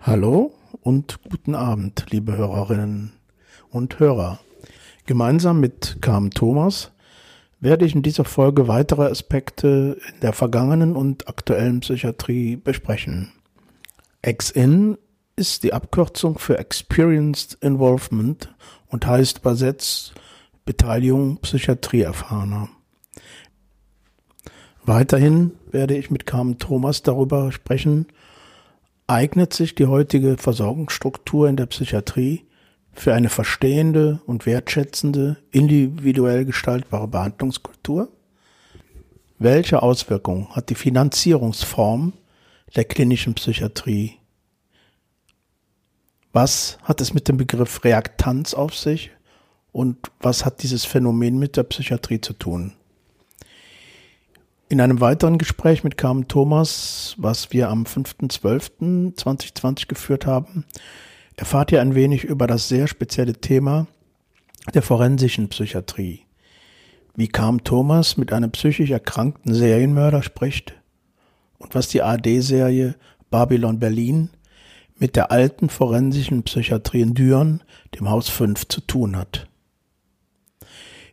Hallo und guten Abend, liebe Hörerinnen und Hörer. Gemeinsam mit Carmen Thomas werde ich in dieser Folge weitere Aspekte in der vergangenen und aktuellen Psychiatrie besprechen. Ex-In ist die Abkürzung für Experienced Involvement und heißt übersetzt Beteiligung Psychiatrieerfahrener. Weiterhin werde ich mit Carmen Thomas darüber sprechen, eignet sich die heutige Versorgungsstruktur in der Psychiatrie für eine verstehende und wertschätzende, individuell gestaltbare Behandlungskultur? Welche Auswirkungen hat die Finanzierungsform der klinischen Psychiatrie? Was hat es mit dem Begriff Reaktanz auf sich und was hat dieses Phänomen mit der Psychiatrie zu tun? In einem weiteren Gespräch mit Carmen Thomas, was wir am 5.12.2020 geführt haben, erfahrt ihr ein wenig über das sehr spezielle Thema der forensischen Psychiatrie. Wie Carmen Thomas mit einem psychisch erkrankten Serienmörder spricht und was die AD-Serie Babylon Berlin mit der alten forensischen Psychiatrie in Düren, dem Haus 5, zu tun hat.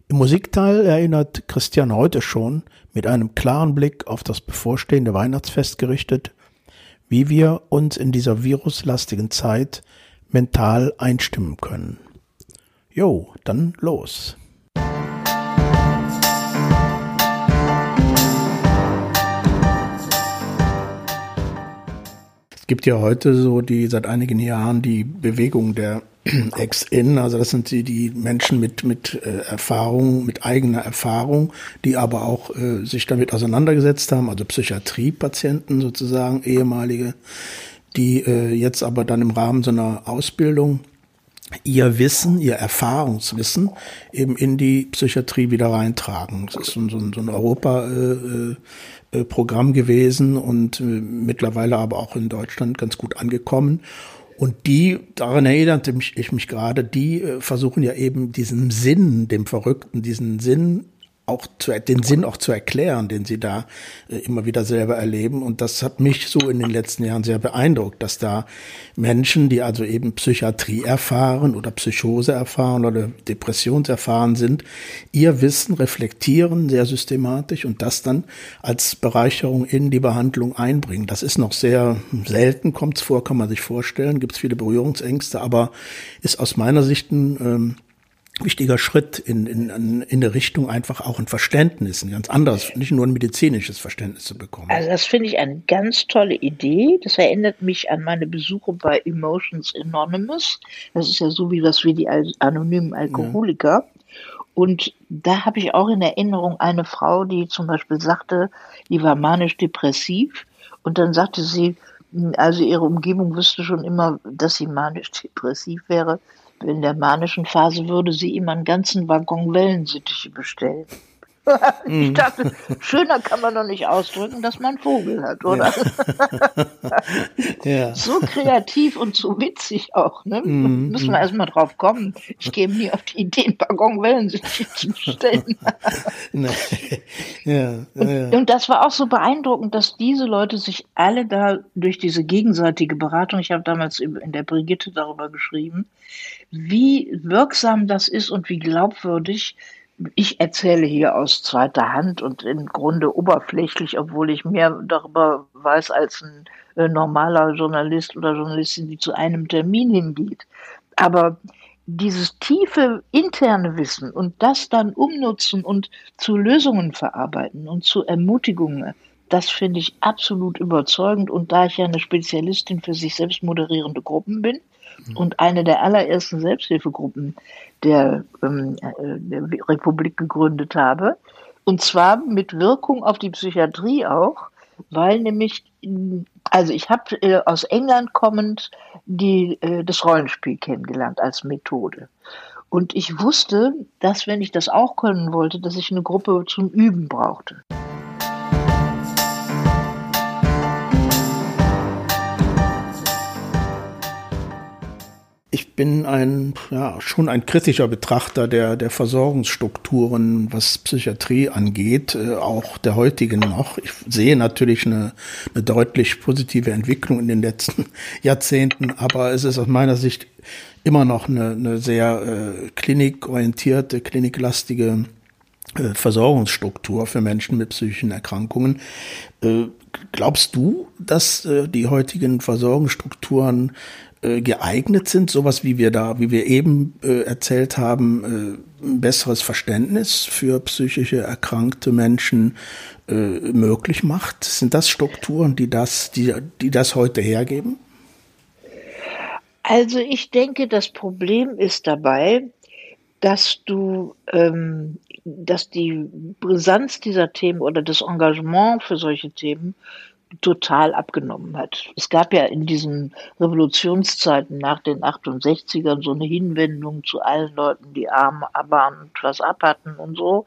Im Musikteil erinnert Christian heute schon mit einem klaren Blick auf das bevorstehende Weihnachtsfest gerichtet, wie wir uns in dieser viruslastigen Zeit mental einstimmen können. Jo, dann los. Es gibt ja heute so die seit einigen Jahren die Bewegung der Ex-In, also das sind die, die Menschen mit, mit äh, Erfahrung, mit eigener Erfahrung, die aber auch äh, sich damit auseinandergesetzt haben, also Psychiatriepatienten sozusagen, ehemalige, die äh, jetzt aber dann im Rahmen so einer Ausbildung ihr Wissen, ihr Erfahrungswissen eben in die Psychiatrie wieder reintragen. Das ist so, so, so ein Europa-Programm äh, äh, gewesen und äh, mittlerweile aber auch in Deutschland ganz gut angekommen. Und die, daran erinnerte mich, ich mich gerade, die äh, versuchen ja eben diesen Sinn, dem Verrückten, diesen Sinn auch zu, den Sinn auch zu erklären, den sie da äh, immer wieder selber erleben. Und das hat mich so in den letzten Jahren sehr beeindruckt, dass da Menschen, die also eben Psychiatrie erfahren oder Psychose erfahren oder Depressionserfahren sind, ihr Wissen reflektieren sehr systematisch und das dann als Bereicherung in die Behandlung einbringen. Das ist noch sehr selten, kommt es vor, kann man sich vorstellen, gibt es viele Berührungsängste, aber ist aus meiner Sicht ein ähm, wichtiger Schritt in, in, in der Richtung einfach auch ein Verständnis, ein ganz anderes, nicht nur ein medizinisches Verständnis zu bekommen. Also das finde ich eine ganz tolle Idee. Das erinnert mich an meine Besuche bei Emotions Anonymous. Das ist ja so wie das wie die anonymen Alkoholiker. Ja. Und da habe ich auch in Erinnerung eine Frau, die zum Beispiel sagte, die war manisch-depressiv. Und dann sagte sie, also ihre Umgebung wüsste schon immer, dass sie manisch-depressiv wäre in der manischen Phase würde sie ihm einen ganzen Waggon Wellensittiche bestellen. ich mhm. dachte, schöner kann man doch nicht ausdrücken, dass man Vogel hat, oder? Ja. ja. So kreativ und so witzig auch, ne? Mm, Müssen wir mm. erstmal drauf kommen. Ich gehe nie auf die Idee, ein Waggon Wellensittiche zu bestellen. ja, ja, und, und das war auch so beeindruckend, dass diese Leute sich alle da durch diese gegenseitige Beratung, ich habe damals in der Brigitte darüber geschrieben, wie wirksam das ist und wie glaubwürdig. Ich erzähle hier aus zweiter Hand und im Grunde oberflächlich, obwohl ich mehr darüber weiß als ein äh, normaler Journalist oder Journalistin, die zu einem Termin hingeht. Aber dieses tiefe interne Wissen und das dann umnutzen und zu Lösungen verarbeiten und zu Ermutigungen, das finde ich absolut überzeugend. Und da ich ja eine Spezialistin für sich selbst moderierende Gruppen bin, und eine der allerersten Selbsthilfegruppen der, ähm, äh, der Republik gegründet habe. Und zwar mit Wirkung auf die Psychiatrie auch, weil nämlich, also ich habe äh, aus England kommend die, äh, das Rollenspiel kennengelernt als Methode. Und ich wusste, dass wenn ich das auch können wollte, dass ich eine Gruppe zum Üben brauchte. Bin ein, ja, schon ein kritischer Betrachter der, der Versorgungsstrukturen, was Psychiatrie angeht, äh, auch der heutigen noch. Ich sehe natürlich eine, eine deutlich positive Entwicklung in den letzten Jahrzehnten, aber es ist aus meiner Sicht immer noch eine, eine sehr äh, klinikorientierte, kliniklastige äh, Versorgungsstruktur für Menschen mit psychischen Erkrankungen. Äh, glaubst du, dass äh, die heutigen Versorgungsstrukturen geeignet sind, sowas wie wir da, wie wir eben erzählt haben, ein besseres Verständnis für psychische erkrankte Menschen möglich macht? Sind das Strukturen, die das, die, die das heute hergeben? Also ich denke, das Problem ist dabei, dass du, ähm, dass die Brisanz dieser Themen oder das Engagement für solche Themen total abgenommen hat. Es gab ja in diesen Revolutionszeiten nach den 68ern so eine Hinwendung zu allen Leuten, die arm waren und was abhatten und so.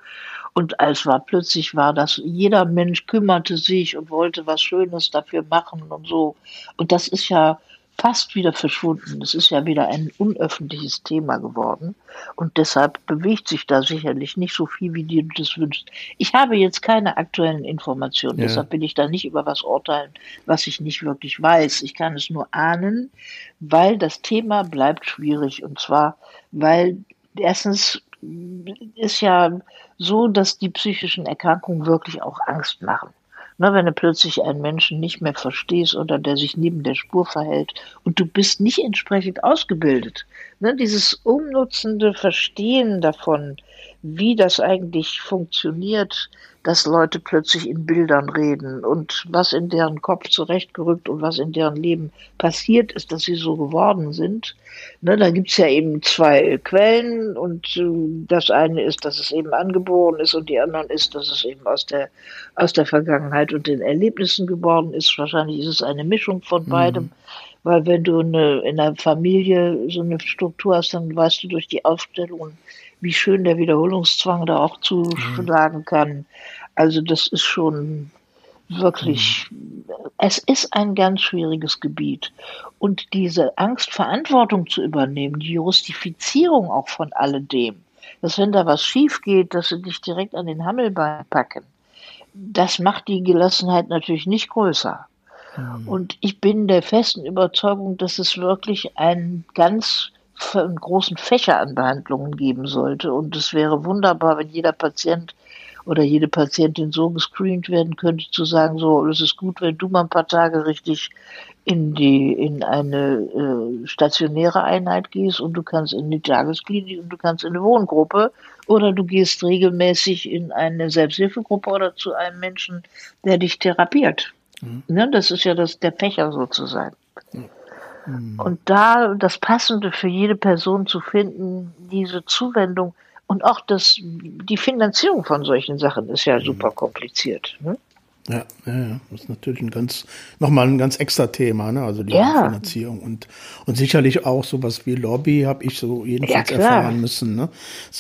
Und es war plötzlich war das, jeder Mensch kümmerte sich und wollte was Schönes dafür machen und so. Und das ist ja fast wieder verschwunden. Es ist ja wieder ein unöffentliches Thema geworden. Und deshalb bewegt sich da sicherlich nicht so viel, wie dir das wünschst. Ich habe jetzt keine aktuellen Informationen, ja. deshalb will ich da nicht über was urteilen, was ich nicht wirklich weiß. Ich kann es nur ahnen, weil das Thema bleibt schwierig. Und zwar, weil erstens ist ja so, dass die psychischen Erkrankungen wirklich auch Angst machen. Ne, wenn du plötzlich einen Menschen nicht mehr verstehst oder der sich neben der Spur verhält und du bist nicht entsprechend ausgebildet. Ne, dieses umnutzende Verstehen davon, wie das eigentlich funktioniert, dass Leute plötzlich in Bildern reden und was in deren Kopf zurechtgerückt und was in deren Leben passiert ist, dass sie so geworden sind. Ne, da gibt's ja eben zwei Quellen und äh, das eine ist, dass es eben angeboren ist und die anderen ist, dass es eben aus der, aus der Vergangenheit und den Erlebnissen geworden ist. Wahrscheinlich ist es eine Mischung von mhm. beidem. Weil wenn du eine, in einer Familie so eine Struktur hast, dann weißt du durch die Aufstellungen, wie schön der Wiederholungszwang da auch zuschlagen kann. Also das ist schon wirklich, mhm. es ist ein ganz schwieriges Gebiet. Und diese Angst, Verantwortung zu übernehmen, die Justifizierung auch von alledem, dass wenn da was schief geht, dass sie dich direkt an den Hammelbein packen, das macht die Gelassenheit natürlich nicht größer. Mhm. Und ich bin der festen Überzeugung, dass es wirklich ein ganz einen großen Fächer an Behandlungen geben sollte. Und es wäre wunderbar, wenn jeder Patient oder jede Patientin so gescreent werden könnte, zu sagen, so, es ist gut, wenn du mal ein paar Tage richtig in die, in eine äh, stationäre Einheit gehst und du kannst in die Tagesklinik und du kannst in eine Wohngruppe oder du gehst regelmäßig in eine Selbsthilfegruppe oder zu einem Menschen, der dich therapiert. Mhm. Ne, das ist ja das, der Fächer sozusagen. Mhm. Mhm. Und da das Passende für jede Person zu finden, diese Zuwendung und auch das, die Finanzierung von solchen Sachen ist ja mhm. super kompliziert. Ne? Ja, ja, das ist natürlich ein ganz, nochmal ein ganz extra Thema, ne? Also die ja. Finanzierung und, und sicherlich auch sowas wie Lobby habe ich so jedenfalls ja, erfahren müssen, ne?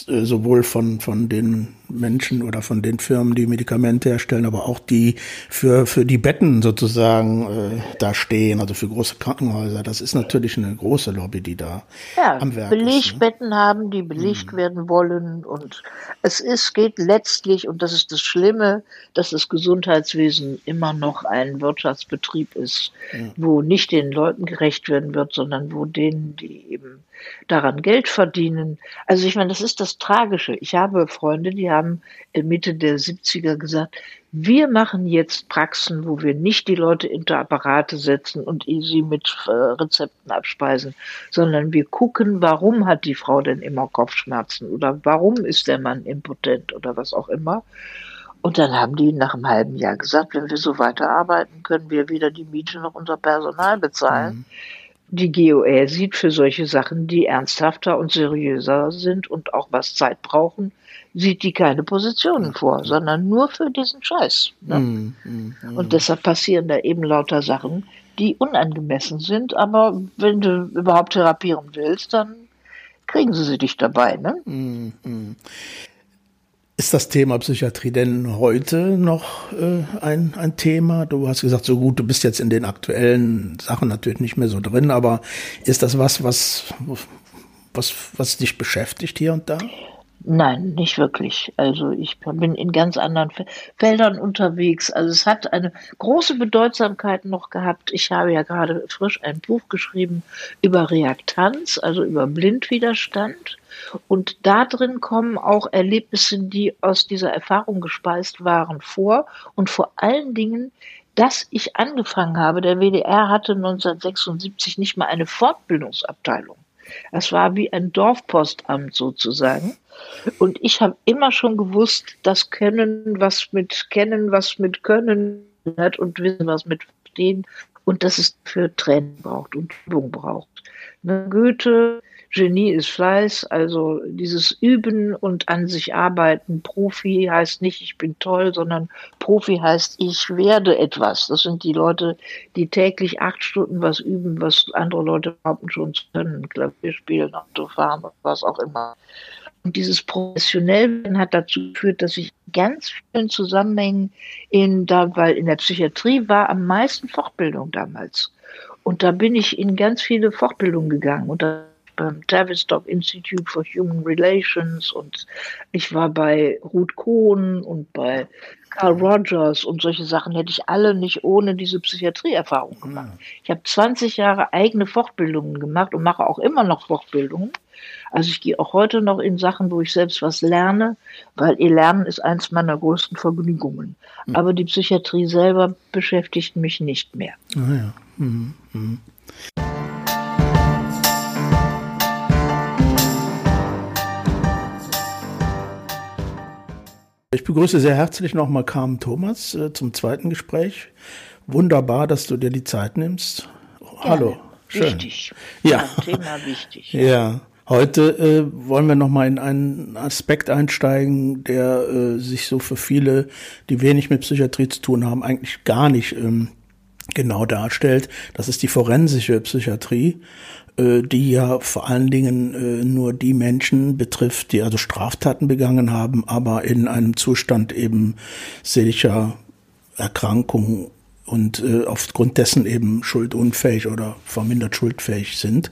Äh, sowohl von, von den Menschen oder von den Firmen, die Medikamente herstellen, aber auch die für, für die Betten sozusagen äh, da stehen, also für große Krankenhäuser. Das ist natürlich eine große Lobby, die da ja, am Werk Belegbetten ist, ne? haben, die belegt hm. werden wollen und es ist, geht letztlich, und das ist das Schlimme, dass das Gesundheitswesen immer noch ein Wirtschaftsbetrieb ist, ja. wo nicht den Leuten gerecht werden wird, sondern wo denen, die eben daran Geld verdienen. Also ich meine, das ist das Tragische. Ich habe Freunde, die haben Mitte der 70er gesagt, wir machen jetzt Praxen, wo wir nicht die Leute hinter Apparate setzen und sie mit äh, Rezepten abspeisen, sondern wir gucken, warum hat die Frau denn immer Kopfschmerzen oder warum ist der Mann impotent oder was auch immer. Und dann haben die nach einem halben Jahr gesagt, wenn wir so weiterarbeiten, können wir weder die Miete noch unser Personal bezahlen. Mhm. Die GOR sieht für solche Sachen, die ernsthafter und seriöser sind und auch was Zeit brauchen, sieht die keine Positionen vor, sondern nur für diesen Scheiß. Ne? Mm, mm, mm. Und deshalb passieren da eben lauter Sachen, die unangemessen sind, aber wenn du überhaupt therapieren willst, dann kriegen sie sie dich dabei. Ne? Ist das Thema Psychiatrie denn heute noch äh, ein, ein Thema? Du hast gesagt, so gut, du bist jetzt in den aktuellen Sachen natürlich nicht mehr so drin, aber ist das was, was was, was dich beschäftigt hier und da? Nein, nicht wirklich. Also ich bin in ganz anderen Feldern unterwegs. Also es hat eine große Bedeutsamkeit noch gehabt. Ich habe ja gerade frisch ein Buch geschrieben über Reaktanz, also über Blindwiderstand. Und da drin kommen auch Erlebnisse, die aus dieser Erfahrung gespeist waren, vor. Und vor allen Dingen, dass ich angefangen habe, der WDR hatte 1976 nicht mal eine Fortbildungsabteilung. Es war wie ein Dorfpostamt sozusagen. Und ich habe immer schon gewusst, dass Können was mit Kennen, was mit Können hat und Wissen was mit Verstehen und dass es für Training braucht und Übung braucht. Ne, Goethe, Genie ist Fleiß, also dieses Üben und an sich arbeiten. Profi heißt nicht, ich bin toll, sondern Profi heißt, ich werde etwas. Das sind die Leute, die täglich acht Stunden was üben, was andere Leute überhaupt schon können. Klavier spielen, Autofahren, was auch immer. Und dieses Professionellwerden hat dazu geführt, dass ich ganz vielen Zusammenhängen in, da, weil in der Psychiatrie war am meisten Fortbildung damals. Und da bin ich in ganz viele Fortbildungen gegangen. Und da beim Tavistock Institute for Human Relations und ich war bei Ruth Kohn und bei Carl Rogers und solche Sachen hätte ich alle nicht ohne diese Psychiatrieerfahrung gemacht. Ich habe 20 Jahre eigene Fortbildungen gemacht und mache auch immer noch Fortbildungen. Also ich gehe auch heute noch in Sachen, wo ich selbst was lerne, weil ihr Lernen ist eins meiner größten Vergnügungen. Mhm. Aber die Psychiatrie selber beschäftigt mich nicht mehr. Ah ja. Mhm. Mhm. Ich begrüße sehr herzlich nochmal Carmen Thomas äh, zum zweiten Gespräch. Wunderbar, dass du dir die Zeit nimmst. Gerne. Hallo. Schön. Wichtig. Ja. Thema wichtig. Ja. Heute äh, wollen wir nochmal in einen Aspekt einsteigen, der äh, sich so für viele, die wenig mit Psychiatrie zu tun haben, eigentlich gar nicht ähm, genau darstellt. Das ist die forensische Psychiatrie, äh, die ja vor allen Dingen äh, nur die Menschen betrifft, die also Straftaten begangen haben, aber in einem Zustand eben seelischer Erkrankung und äh, aufgrund dessen eben schuldunfähig oder vermindert schuldfähig sind.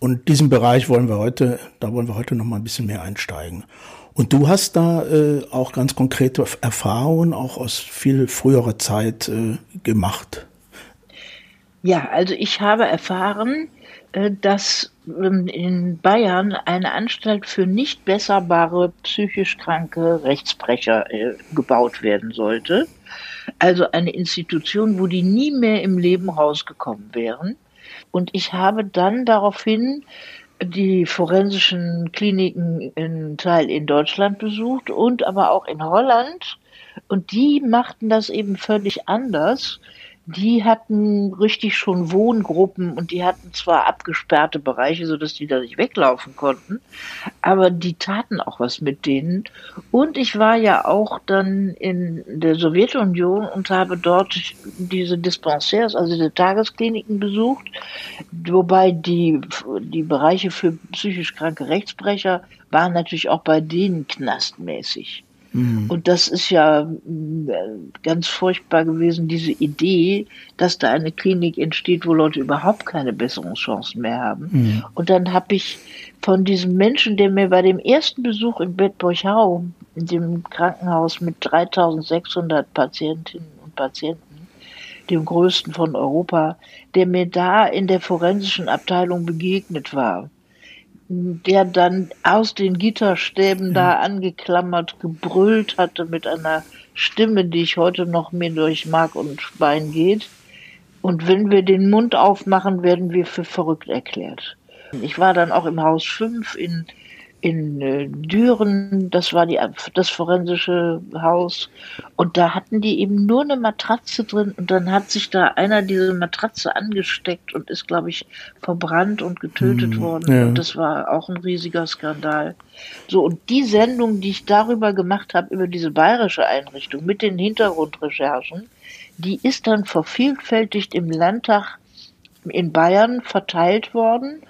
Und diesen Bereich wollen wir heute, da wollen wir heute noch mal ein bisschen mehr einsteigen. Und du hast da äh, auch ganz konkrete Erfahrungen auch aus viel früherer Zeit äh, gemacht. Ja, also ich habe erfahren, äh, dass ähm, in Bayern eine Anstalt für nicht besserbare psychisch kranke Rechtsbrecher äh, gebaut werden sollte. Also eine Institution, wo die nie mehr im Leben rausgekommen wären. Und ich habe dann daraufhin die forensischen Kliniken in Teil in Deutschland besucht und aber auch in Holland. Und die machten das eben völlig anders die hatten richtig schon Wohngruppen und die hatten zwar abgesperrte Bereiche, sodass die da nicht weglaufen konnten, aber die taten auch was mit denen. Und ich war ja auch dann in der Sowjetunion und habe dort diese Dispensaires, also diese Tageskliniken besucht, wobei die, die Bereiche für psychisch kranke Rechtsbrecher waren natürlich auch bei denen knastmäßig. Mhm. Und das ist ja äh, ganz furchtbar gewesen, diese Idee, dass da eine Klinik entsteht, wo Leute überhaupt keine Besserungschancen mehr haben. Mhm. Und dann habe ich von diesem Menschen, der mir bei dem ersten Besuch in Bad Borchau, in dem Krankenhaus mit 3600 Patientinnen und Patienten, dem größten von Europa, der mir da in der forensischen Abteilung begegnet war, der dann aus den Gitterstäben da angeklammert gebrüllt hatte mit einer Stimme, die ich heute noch mir durch Mark und Bein geht. Und wenn wir den Mund aufmachen, werden wir für verrückt erklärt. Ich war dann auch im Haus 5 in in äh, Düren, das war die, das forensische Haus, und da hatten die eben nur eine Matratze drin und dann hat sich da einer diese Matratze angesteckt und ist, glaube ich, verbrannt und getötet hm, worden. Ja. Und das war auch ein riesiger Skandal. So, und die Sendung, die ich darüber gemacht habe, über diese bayerische Einrichtung mit den Hintergrundrecherchen, die ist dann vervielfältigt im Landtag in Bayern verteilt worden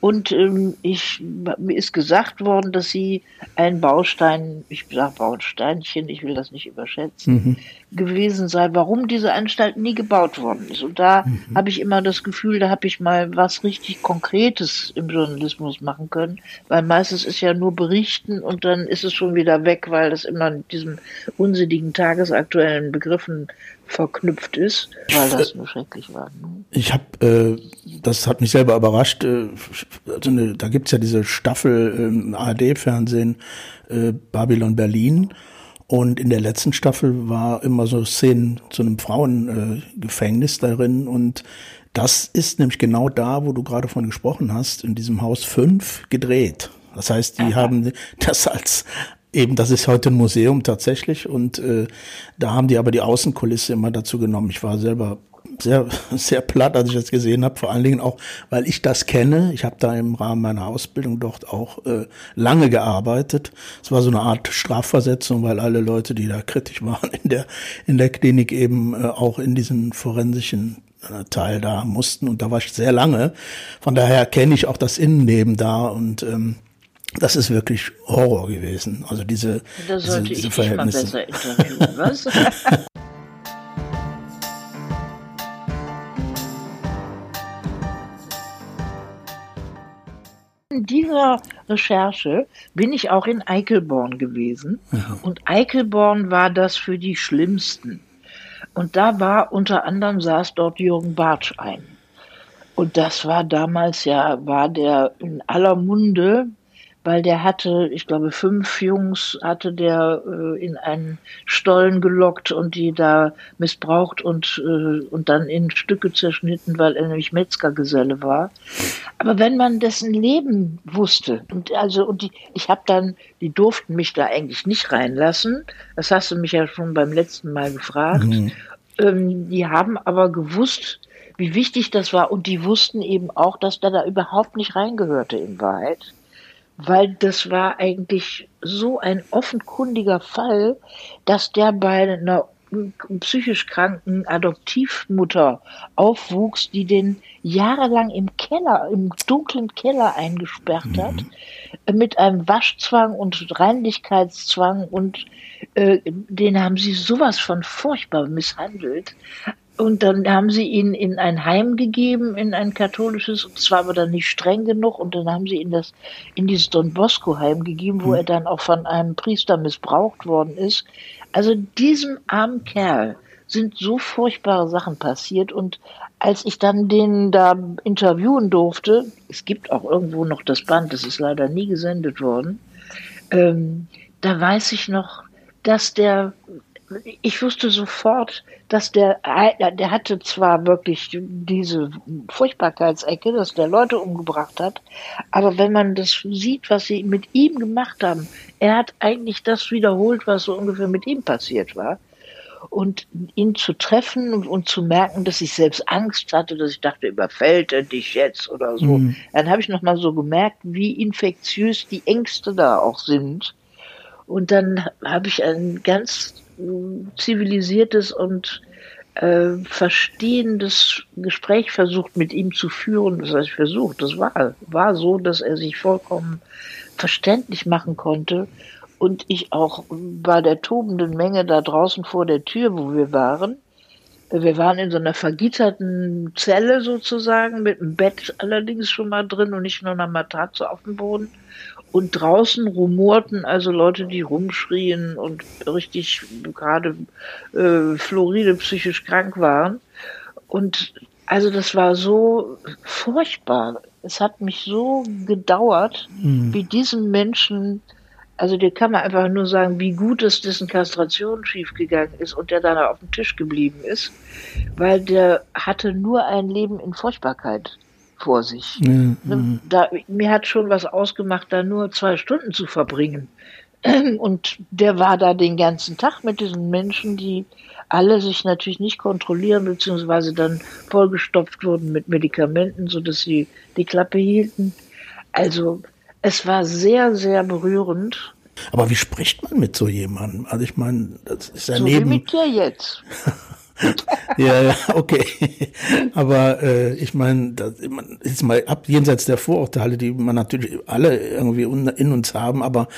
und ähm, ich, mir ist gesagt worden, dass sie ein Baustein, ich sage Bausteinchen, ich will das nicht überschätzen, mhm. gewesen sei, warum diese Anstalt nie gebaut worden ist. Und da mhm. habe ich immer das Gefühl, da habe ich mal was richtig Konkretes im Journalismus machen können, weil meistens ist ja nur berichten und dann ist es schon wieder weg, weil das immer in diesen unsinnigen tagesaktuellen Begriffen verknüpft ist, weil das nur schrecklich war. Ne? Ich habe, äh, das hat mich selber überrascht, äh, also eine, da gibt's ja diese Staffel im ARD-Fernsehen äh, Babylon Berlin und in der letzten Staffel war immer so Szenen zu einem Frauengefängnis äh, darin und das ist nämlich genau da, wo du gerade von gesprochen hast, in diesem Haus 5 gedreht. Das heißt, die Aha. haben das als Eben, das ist heute ein Museum tatsächlich und äh, da haben die aber die Außenkulisse immer dazu genommen. Ich war selber sehr, sehr platt, als ich das gesehen habe, vor allen Dingen auch, weil ich das kenne. Ich habe da im Rahmen meiner Ausbildung dort auch äh, lange gearbeitet. Es war so eine Art Strafversetzung, weil alle Leute, die da kritisch waren in der, in der Klinik eben äh, auch in diesen forensischen äh, Teil da mussten und da war ich sehr lange. Von daher kenne ich auch das Innenleben da und ähm, das ist wirklich Horror gewesen. Also diese, diese, diese Verhältnisse. dieser Recherche bin ich auch in Eichelborn gewesen. Ja. Und Eichelborn war das für die Schlimmsten. Und da war unter anderem saß dort Jürgen Bartsch ein. Und das war damals ja, war der in aller Munde weil der hatte, ich glaube, fünf Jungs hatte der äh, in einen Stollen gelockt und die da missbraucht und, äh, und dann in Stücke zerschnitten, weil er nämlich Metzgergeselle war. Aber wenn man dessen Leben wusste, und also, und die, ich habe dann, die durften mich da eigentlich nicht reinlassen, das hast du mich ja schon beim letzten Mal gefragt, mhm. ähm, die haben aber gewusst, wie wichtig das war und die wussten eben auch, dass der da überhaupt nicht reingehörte in Wahrheit weil das war eigentlich so ein offenkundiger Fall, dass der bei einer psychisch kranken Adoptivmutter aufwuchs, die den jahrelang im Keller, im dunklen Keller eingesperrt mhm. hat, mit einem Waschzwang und Reinlichkeitszwang und äh, den haben sie sowas von furchtbar misshandelt. Und dann haben sie ihn in ein Heim gegeben, in ein katholisches, und zwar aber dann nicht streng genug. Und dann haben sie ihn das in dieses Don Bosco Heim gegeben, wo mhm. er dann auch von einem Priester missbraucht worden ist. Also diesem armen Kerl sind so furchtbare Sachen passiert. Und als ich dann den da interviewen durfte, es gibt auch irgendwo noch das Band, das ist leider nie gesendet worden, ähm, da weiß ich noch, dass der ich wusste sofort, dass der, der hatte zwar wirklich diese Furchtbarkeitsecke, dass der Leute umgebracht hat, aber wenn man das sieht, was sie mit ihm gemacht haben, er hat eigentlich das wiederholt, was so ungefähr mit ihm passiert war. Und ihn zu treffen und, zu merken, dass ich selbst Angst hatte, dass ich dachte, überfällt er dich jetzt oder so. Mhm. Dann habe ich nochmal so gemerkt, wie infektiös die Ängste da auch sind. Und dann habe ich ein ganz zivilisiertes und äh, verstehendes Gespräch versucht mit ihm zu führen. Das heißt, versucht, das war, war so, dass er sich vollkommen verständlich machen konnte und ich auch bei der tobenden Menge da draußen vor der Tür, wo wir waren, wir waren in so einer vergitterten Zelle sozusagen, mit einem Bett allerdings schon mal drin und nicht nur einer Matratze auf dem Boden. Und draußen rumorten also Leute, die rumschrien und richtig gerade äh, Floride psychisch krank waren. Und also das war so furchtbar. Es hat mich so gedauert, mhm. wie diesen Menschen, also dir kann man einfach nur sagen, wie gut es dessen Kastration schiefgegangen ist und der dann auf dem Tisch geblieben ist, weil der hatte nur ein Leben in Furchtbarkeit vor sich. Ja, da, mir hat schon was ausgemacht, da nur zwei Stunden zu verbringen. Und der war da den ganzen Tag mit diesen Menschen, die alle sich natürlich nicht kontrollieren, beziehungsweise dann vollgestopft wurden mit Medikamenten, sodass sie die Klappe hielten. Also es war sehr, sehr berührend. Aber wie spricht man mit so jemandem? Also ich meine, das ist ja so Leben. Wie mit dir jetzt. ja, ja, okay. Aber äh, ich meine, jetzt mal ab jenseits der Vorurteile, die man natürlich alle irgendwie in uns haben, aber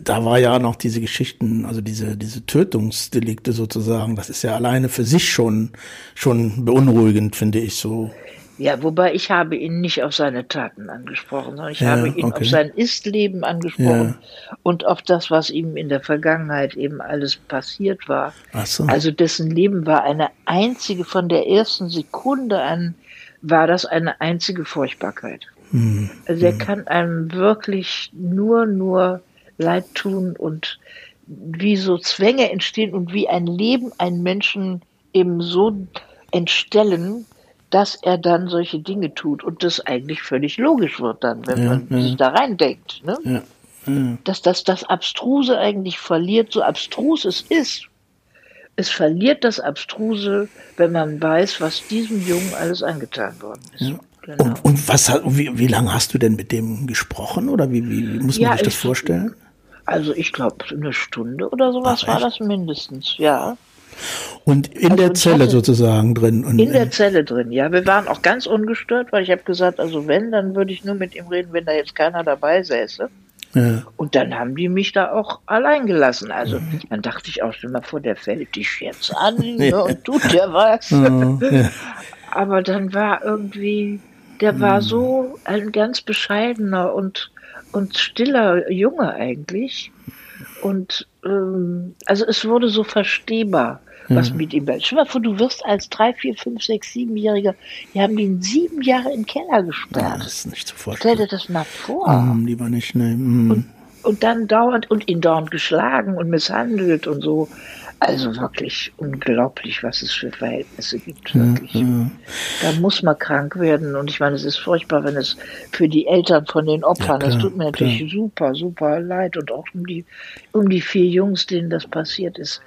da war ja noch diese Geschichten, also diese, diese Tötungsdelikte sozusagen, das ist ja alleine für sich schon, schon beunruhigend, finde ich so. Ja, wobei ich habe ihn nicht auf seine Taten angesprochen, sondern ich ja, habe ihn okay. auf sein Ist-Leben angesprochen ja. und auf das, was ihm in der Vergangenheit eben alles passiert war. Ach so. Also dessen Leben war eine einzige, von der ersten Sekunde an war das eine einzige Furchtbarkeit. Hm. Also er hm. kann einem wirklich nur, nur leid tun und wie so Zwänge entstehen und wie ein Leben einen Menschen eben so entstellen, dass er dann solche Dinge tut und das eigentlich völlig logisch wird dann, wenn ja, man ja. sich da reindenkt. Ne? Ja, dass das, das Abstruse eigentlich verliert, so abstrus es ist. Es verliert das Abstruse, wenn man weiß, was diesem Jungen alles angetan worden ist. Genau. Und, und was, wie, wie lange hast du denn mit dem gesprochen oder wie, wie muss man sich das vorstellen? Also ich glaube, eine Stunde oder sowas Ach, war das mindestens, ja. Und in also der Zelle sozusagen drin. Und in der Zelle drin, ja. Wir waren auch ganz ungestört, weil ich habe gesagt, also wenn, dann würde ich nur mit ihm reden, wenn da jetzt keiner dabei säße. Ja. Und dann haben die mich da auch allein gelassen. Also mhm. dann dachte ich auch, schon mal vor, der fällt dich jetzt an ne, ja. und tut dir was. Ja. Aber dann war irgendwie, der war mhm. so ein ganz bescheidener und und stiller Junge eigentlich. Und ähm, also es wurde so verstehbar, was mhm. mit ihm war. Stell mal vor, du wirst als drei, vier, fünf, sechs, siebenjähriger, die haben ihn sieben Jahre im Keller gesperrt. Ja, das ist nicht zu vorstellen. Stell dir das mal vor. Mhm, lieber nicht, ne. Mhm. Und, und dann dauernd und ihn dauernd geschlagen und misshandelt und so. Also wirklich unglaublich, was es für Verhältnisse gibt. Wirklich. Ja, Da muss man krank werden. Und ich meine, es ist furchtbar, wenn es für die Eltern von den Opfern, ja, das tut mir natürlich klar. super, super leid. Und auch um die, um die vier Jungs, denen das passiert ist.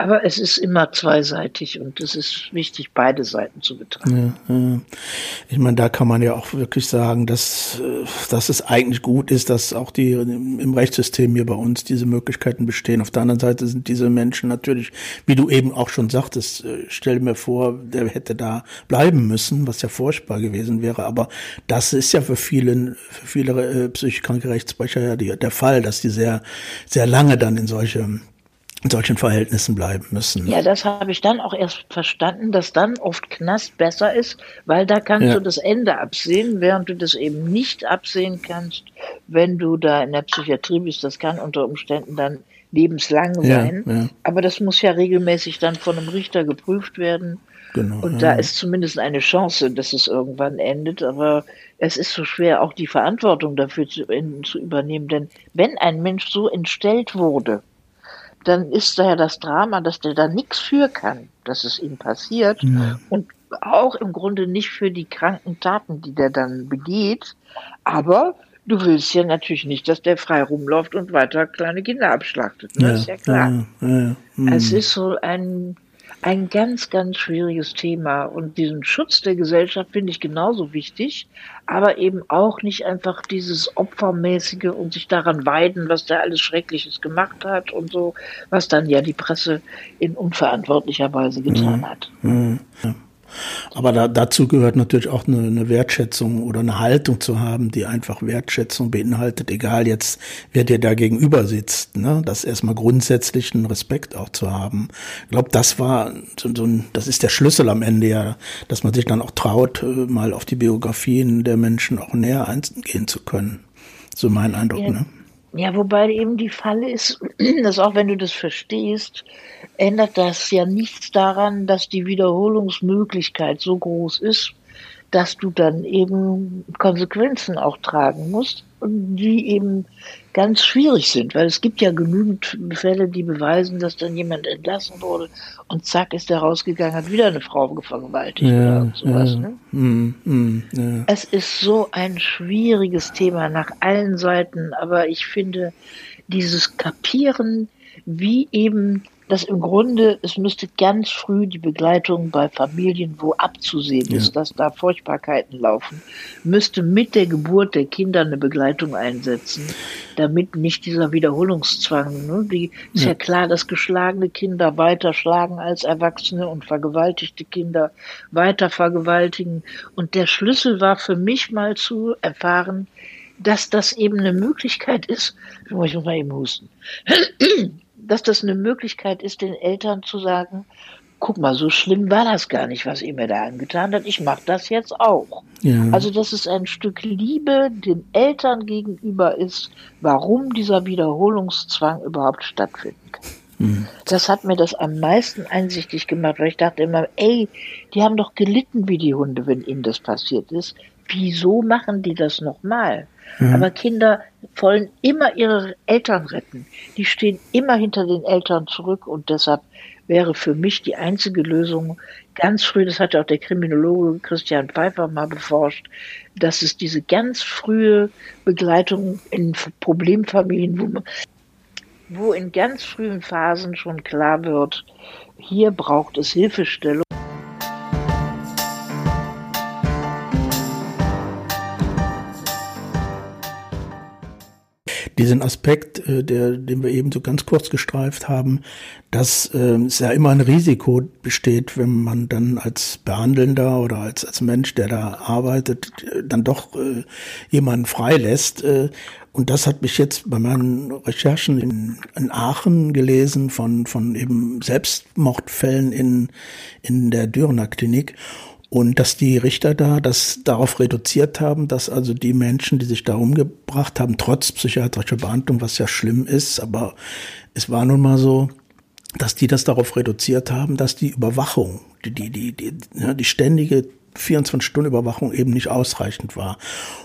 Aber es ist immer zweiseitig und es ist wichtig, beide Seiten zu betrachten. Ja, ja. Ich meine, da kann man ja auch wirklich sagen, dass, dass es eigentlich gut ist, dass auch die im Rechtssystem hier bei uns diese Möglichkeiten bestehen. Auf der anderen Seite sind diese Menschen natürlich, wie du eben auch schon sagtest, äh, stell mir vor, der hätte da bleiben müssen, was ja furchtbar gewesen wäre. Aber das ist ja für viele, für viele äh, psychisch kranke Rechtsbrecher ja der Fall, dass die sehr, sehr lange dann in solche solchen Verhältnissen bleiben müssen. Ja, das habe ich dann auch erst verstanden, dass dann oft Knast besser ist, weil da kannst ja. du das Ende absehen, während du das eben nicht absehen kannst, wenn du da in der Psychiatrie bist. Das kann unter Umständen dann lebenslang sein. Ja, ja. Aber das muss ja regelmäßig dann von einem Richter geprüft werden. Genau, und da ist zumindest eine Chance, dass es irgendwann endet. Aber es ist so schwer, auch die Verantwortung dafür zu, in, zu übernehmen. Denn wenn ein Mensch so entstellt wurde, dann ist da ja das Drama, dass der da nichts für kann, dass es ihm passiert ja. und auch im Grunde nicht für die kranken Taten, die der dann begeht. Aber du willst ja natürlich nicht, dass der frei rumläuft und weiter kleine Kinder abschlachtet. Ne? Ja, ist ja klar. Ja, es ist so ein ein ganz, ganz schwieriges Thema. Und diesen Schutz der Gesellschaft finde ich genauso wichtig, aber eben auch nicht einfach dieses Opfermäßige und sich daran weiden, was der alles Schreckliches gemacht hat und so, was dann ja die Presse in unverantwortlicher Weise getan mhm. hat. Mhm. Ja. Aber da, dazu gehört natürlich auch eine, eine Wertschätzung oder eine Haltung zu haben, die einfach Wertschätzung beinhaltet, egal jetzt, wer dir da gegenüber sitzt. Ne? Das erstmal grundsätzlich einen Respekt auch zu haben. Ich glaube, das war so, so ein, das ist der Schlüssel am Ende ja, dass man sich dann auch traut, äh, mal auf die Biografien der Menschen auch näher eingehen zu können. So mein Eindruck, ja. ne? Ja, wobei eben die Falle ist, dass auch wenn du das verstehst, ändert das ja nichts daran, dass die Wiederholungsmöglichkeit so groß ist, dass du dann eben Konsequenzen auch tragen musst die eben ganz schwierig sind, weil es gibt ja genügend Fälle, die beweisen, dass dann jemand entlassen wurde und zack ist er rausgegangen, hat wieder eine Frau vergewaltigt ja, oder sowas. Ja, ne? mm, mm, ja. Es ist so ein schwieriges Thema nach allen Seiten, aber ich finde dieses Kapieren, wie eben dass im Grunde es müsste ganz früh die Begleitung bei Familien, wo abzusehen ja. ist, dass da Furchtbarkeiten laufen, müsste mit der Geburt der Kinder eine Begleitung einsetzen, damit nicht dieser Wiederholungszwang, ne, die ist ja. ja klar, dass geschlagene Kinder weiter schlagen als Erwachsene und vergewaltigte Kinder weiter vergewaltigen. Und der Schlüssel war für mich mal zu erfahren, dass das eben eine Möglichkeit ist, ich muss mal eben husten, dass das eine Möglichkeit ist, den Eltern zu sagen, guck mal, so schlimm war das gar nicht, was ihr mir da angetan hat. Ich mache das jetzt auch. Ja. Also, dass es ein Stück Liebe den Eltern gegenüber ist, warum dieser Wiederholungszwang überhaupt stattfinden kann. Mhm. Das hat mir das am meisten einsichtig gemacht, weil ich dachte immer, ey, die haben doch gelitten wie die Hunde, wenn ihnen das passiert ist. Wieso machen die das nochmal? Mhm. Aber Kinder wollen immer ihre Eltern retten. Die stehen immer hinter den Eltern zurück und deshalb wäre für mich die einzige Lösung ganz früh, das hat ja auch der Kriminologe Christian Pfeiffer mal beforscht, dass es diese ganz frühe Begleitung in Problemfamilien, wo, man, wo in ganz frühen Phasen schon klar wird, hier braucht es Hilfestellung. Diesen Aspekt, äh, der, den wir eben so ganz kurz gestreift haben, dass äh, es ja immer ein Risiko besteht, wenn man dann als Behandelnder oder als, als Mensch, der da arbeitet, äh, dann doch äh, jemanden freilässt. Äh, und das hat mich jetzt bei meinen Recherchen in, in Aachen gelesen von, von eben Selbstmordfällen in, in der Dürener Klinik. Und dass die Richter da das darauf reduziert haben, dass also die Menschen, die sich da umgebracht haben, trotz psychiatrischer Behandlung, was ja schlimm ist, aber es war nun mal so, dass die das darauf reduziert haben, dass die Überwachung, die, die, die, die, ja, die ständige 24-Stunden-Überwachung eben nicht ausreichend war.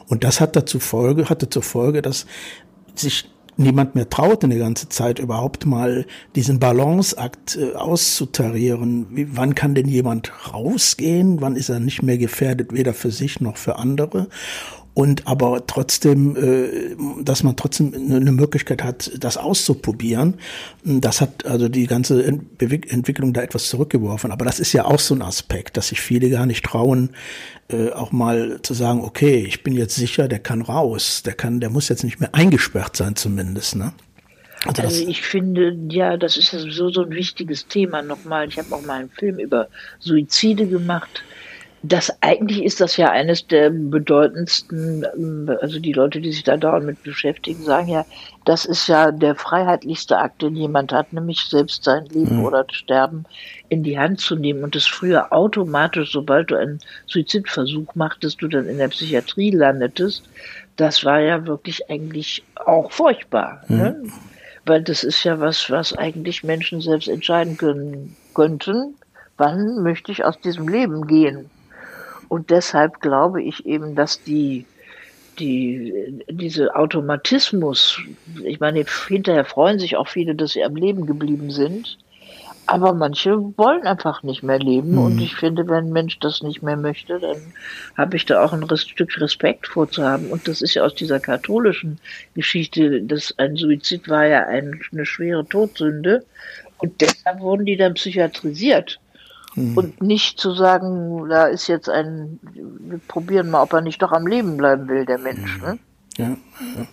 Und das hat dazu Folge, hatte zur Folge, dass sich niemand mehr traute eine ganze Zeit überhaupt mal diesen Balanceakt äh, auszutarieren. Wie, wann kann denn jemand rausgehen? Wann ist er nicht mehr gefährdet, weder für sich noch für andere? Und aber trotzdem, äh, dass man trotzdem eine Möglichkeit hat, das auszuprobieren. Das hat also die ganze Entwicklung da etwas zurückgeworfen. Aber das ist ja auch so ein Aspekt, dass sich viele gar nicht trauen, äh, auch mal zu sagen, okay, ich bin jetzt sicher, der kann raus, der kann, der muss jetzt nicht mehr eingesperrt sein zumindest, ne? Also, also ich finde, ja, das ist ja sowieso so ein wichtiges Thema nochmal. Ich habe auch mal einen Film über Suizide gemacht das eigentlich ist das ja eines der bedeutendsten, ähm, also die Leute, die sich da dauernd mit beschäftigen, sagen ja, das ist ja der freiheitlichste Akt, den jemand hat, nämlich selbst sein Leben mhm. oder Sterben in die Hand zu nehmen und das früher automatisch, sobald du einen Suizidversuch machtest, du dann in der Psychiatrie landetest, das war ja wirklich eigentlich auch furchtbar. Mhm. Ne? Weil das ist ja was, was eigentlich Menschen selbst entscheiden können, könnten, wann möchte ich aus diesem Leben gehen. Und deshalb glaube ich eben, dass die, die, diese Automatismus, ich meine, hinterher freuen sich auch viele, dass sie am Leben geblieben sind. Aber manche wollen einfach nicht mehr leben. Mhm. Und ich finde, wenn ein Mensch das nicht mehr möchte, dann habe ich da auch ein Stück Respekt vorzuhaben. Und das ist ja aus dieser katholischen Geschichte, dass ein Suizid war ja ein, eine schwere Todsünde. Und deshalb wurden die dann psychiatrisiert. Mhm. Und nicht zu sagen, da ist jetzt ein, wir probieren mal, ob er nicht doch am Leben bleiben will, der Mensch. Mhm. Ne? Ja, ja.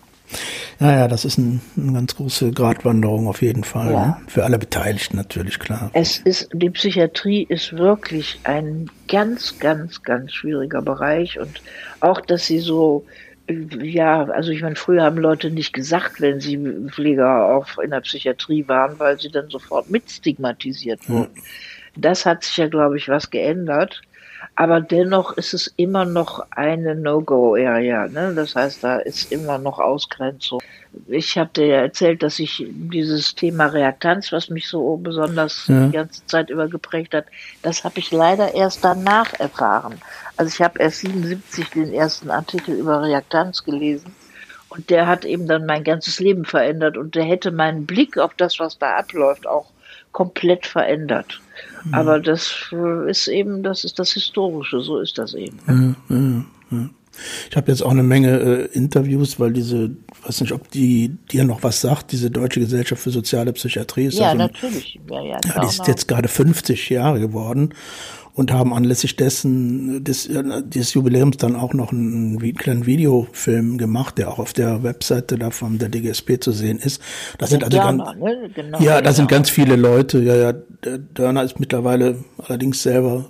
Naja, das ist ein, eine ganz große Gratwanderung auf jeden Fall. Ja. Ne? Für alle Beteiligten natürlich, klar. Es ist, die Psychiatrie ist wirklich ein ganz, ganz, ganz schwieriger Bereich und auch, dass sie so, ja, also ich meine, früher haben Leute nicht gesagt, wenn sie Pfleger auch in der Psychiatrie waren, weil sie dann sofort mit stigmatisiert wurden. Ja. Das hat sich ja, glaube ich, was geändert. Aber dennoch ist es immer noch eine No-Go-Area. Ne? Das heißt, da ist immer noch Ausgrenzung. Ich habe dir ja erzählt, dass ich dieses Thema Reaktanz, was mich so besonders ja. die ganze Zeit über geprägt hat, das habe ich leider erst danach erfahren. Also ich habe erst 77 den ersten Artikel über Reaktanz gelesen. Und der hat eben dann mein ganzes Leben verändert und der hätte meinen Blick auf das, was da abläuft, auch komplett verändert. Mhm. Aber das ist eben, das ist das Historische, so ist das eben. Ja, ja, ja. Ich habe jetzt auch eine Menge äh, Interviews, weil diese, weiß nicht, ob die dir noch was sagt, diese Deutsche Gesellschaft für Soziale Psychiatrie ist ja, also, natürlich. Ja, ja, ja, die ist jetzt gerade 50 Jahre geworden und haben anlässlich dessen des, des Jubiläums dann auch noch einen, einen kleinen Videofilm gemacht, der auch auf der Webseite da von der DGSP zu sehen ist. Da sind also Dörner, ganz, ne? genau, ja, da genau. sind ganz viele Leute. Ja, ja, der Dörner ist mittlerweile allerdings selber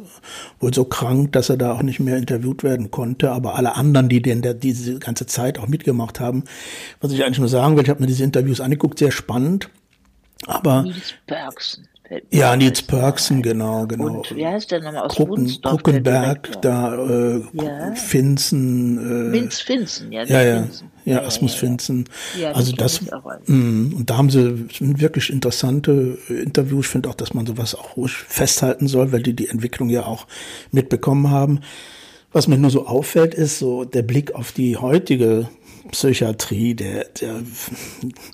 wohl so krank, dass er da auch nicht mehr interviewt werden konnte. Aber alle anderen, die den der diese ganze Zeit auch mitgemacht haben, was ich eigentlich nur sagen will, ich habe mir diese Interviews angeguckt, sehr spannend. Aber Nils Bergsen. Ja, Nils Perksen, genau, genau. Und wie heißt der nochmal aus Grucken, Wunsdorf, Gruckenberg, da äh, Ja. Finzen. Äh, Vince Finzen, ja. ja, ja, Finzen. ja, Asmus Finzen. Ja, also das, mh, und da haben sie wirklich interessante äh, Interviews. Ich finde auch, dass man sowas auch ruhig festhalten soll, weil die die Entwicklung ja auch mitbekommen haben. Was mir nur so auffällt, ist so der Blick auf die heutige Psychiatrie, der, der,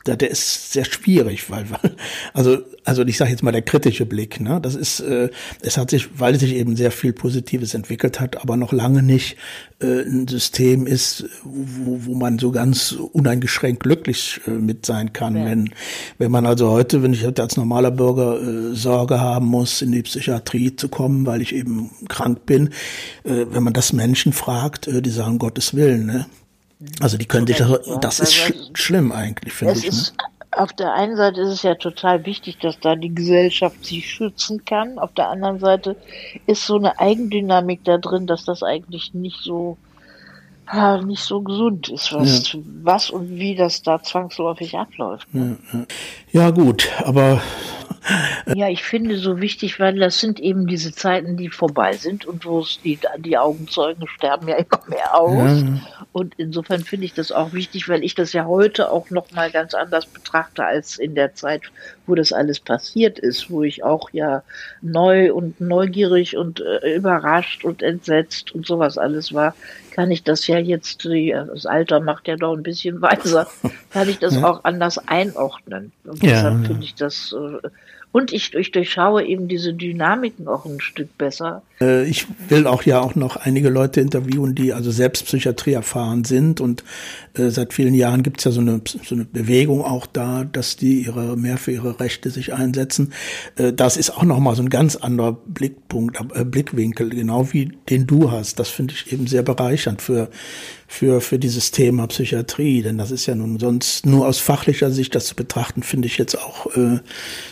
der, der ist sehr schwierig, weil, weil also, also ich sage jetzt mal der kritische Blick, ne, das ist, äh, es hat sich, weil sich eben sehr viel Positives entwickelt hat, aber noch lange nicht äh, ein System ist, wo, wo man so ganz uneingeschränkt glücklich äh, mit sein kann. Ja. Wenn, wenn man also heute, wenn ich heute als normaler Bürger äh, Sorge haben muss, in die Psychiatrie zu kommen, weil ich eben krank bin, äh, wenn man das Menschen fragt, äh, die sagen Gottes Willen, ne? Also die können sich, Ja, das weil- ist sch schlimm eigentlich, finde ich. Ne? ist, auf der einen Seite ist es ja total wichtig, dass da die Gesellschaft sich schützen kann. Auf der anderen Seite ist so eine Eigendynamik da drin, dass das eigentlich nicht so, ja, nicht so gesund ist, was, was und wie das da zwangsläufig abläuft. Ne? Ja gut, aber Ja, ich finde so wichtig, weil das sind eben diese Zeiten, die vorbei sind und wo es die, die Augenzeugen sterben ja immer mehr aus. Und insofern finde ich das auch wichtig, weil ich das ja heute auch noch mal ganz anders betrachte als in der Zeit, wo das alles passiert ist, wo ich auch ja neu und neugierig und äh, überrascht und entsetzt und sowas alles war, kann ich das ja jetzt, äh, das Alter macht ja doch ein bisschen weiser, kann ich das auch anders einordnen. Und Ja, deshalb ja. finde ich das, äh, und ich, ich durchschaue eben diese Dynamiken auch ein Stück besser. äh, ich will auch ja auch noch einige Leute interviewen, die also selbst Psychiatrie erfahren sind und seit vielen Jahren gibt es ja so eine, so eine Bewegung auch da, dass die ihre mehr für ihre Rechte sich einsetzen. Äh, das ist auch nochmal so ein ganz anderer Blickpunkt, äh, Blickwinkel, genau wie den du hast. Das finde ich eben sehr bereichernd für für, für dieses Thema Psychiatrie, denn das ist ja nun sonst nur aus fachlicher Sicht das zu betrachten, finde ich jetzt auch äh,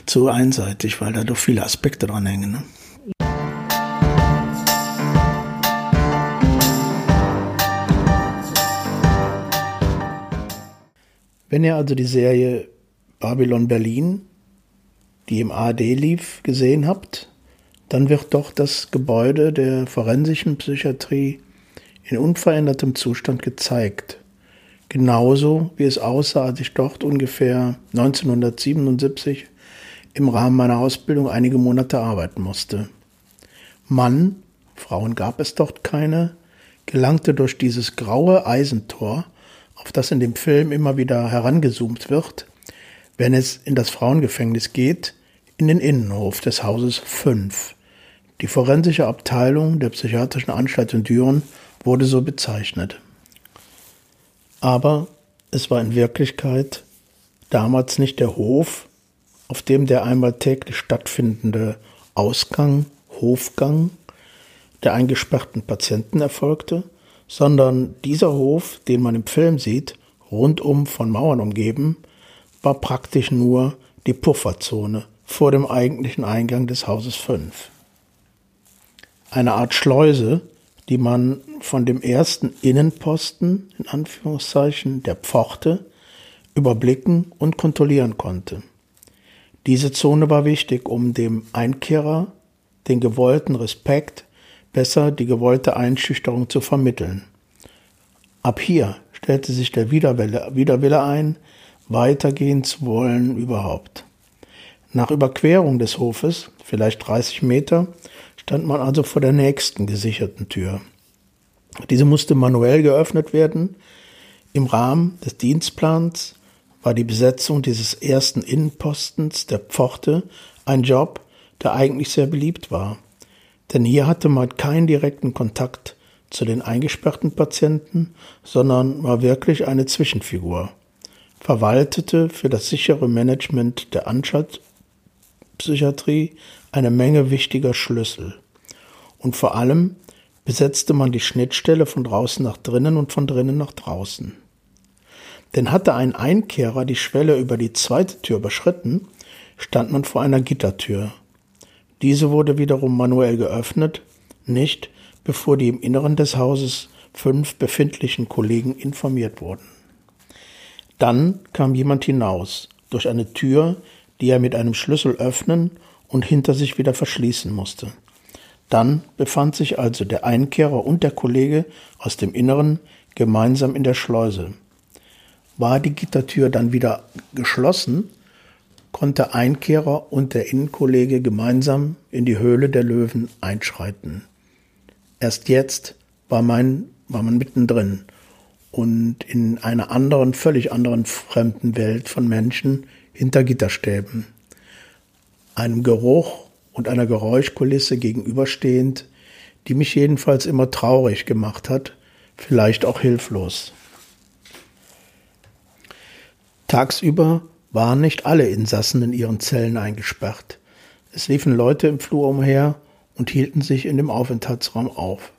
zu einseitig, weil da doch viele Aspekte dran hängen. Ne? Wenn ihr also die Serie Babylon Berlin, die im ARD lief, gesehen habt, dann wird doch das Gebäude der forensischen Psychiatrie in unverändertem Zustand gezeigt. Genauso wie es aussah, als ich dort ungefähr 1977 im Rahmen meiner Ausbildung einige Monate arbeiten musste. Mann, Frauen gab es dort keine, gelangte durch dieses graue Eisentor, auf das in dem Film immer wieder herangezoomt wird, wenn es in das Frauengefängnis geht, in den Innenhof des Hauses 5. Die forensische Abteilung der psychiatrischen Anstalt in Düren wurde so bezeichnet. Aber es war in Wirklichkeit damals nicht der Hof, auf dem der einmal täglich stattfindende Ausgang, Hofgang der eingesperrten Patienten erfolgte, sondern dieser Hof, den man im Film sieht, rundum von Mauern umgeben, war praktisch nur die Pufferzone vor dem eigentlichen Eingang des Hauses 5. Eine Art Schleuse, die man von dem ersten Innenposten, in Anführungszeichen, der Pforte, überblicken und kontrollieren konnte. Diese Zone war wichtig, um dem Einkehrer den gewollten Respekt, besser die gewollte Einschüchterung zu vermitteln. Ab hier stellte sich der Widerwille, Widerwille ein, weitergehen zu wollen überhaupt. Nach Überquerung des Hofes, vielleicht 30 Meter, stand man also vor der nächsten gesicherten Tür. Diese musste manuell geöffnet werden. Im Rahmen des Dienstplans war die Besetzung dieses ersten Innenpostens der Pforte ein Job, der eigentlich sehr beliebt war. Denn hier hatte man keinen direkten Kontakt zu den eingesperrten Patienten, sondern war wirklich eine Zwischenfigur, verwaltete für das sichere Management der Anstaltspsychiatrie eine Menge wichtiger Schlüssel. Und vor allem besetzte man die Schnittstelle von draußen nach drinnen und von drinnen nach draußen. Denn hatte ein Einkehrer die Schwelle über die zweite Tür überschritten, stand man vor einer Gittertür. Diese wurde wiederum manuell geöffnet, nicht bevor die im Inneren des Hauses fünf befindlichen Kollegen informiert wurden. Dann kam jemand hinaus, durch eine Tür, die er mit einem Schlüssel öffnen und hinter sich wieder verschließen musste. Dann befand sich also der Einkehrer und der Kollege aus dem Inneren gemeinsam in der Schleuse. War die Gittertür dann wieder geschlossen, konnte Einkehrer und der Innenkollege gemeinsam in die Höhle der Löwen einschreiten. Erst jetzt war, mein, war man mittendrin und in einer anderen, völlig anderen fremden Welt von Menschen hinter Gitterstäben. Einem Geruch und einer Geräuschkulisse gegenüberstehend, die mich jedenfalls immer traurig gemacht hat, vielleicht auch hilflos. Tagsüber waren nicht alle Insassen in ihren Zellen eingesperrt. Es liefen Leute im Flur umher und hielten sich in dem Aufenthaltsraum auf.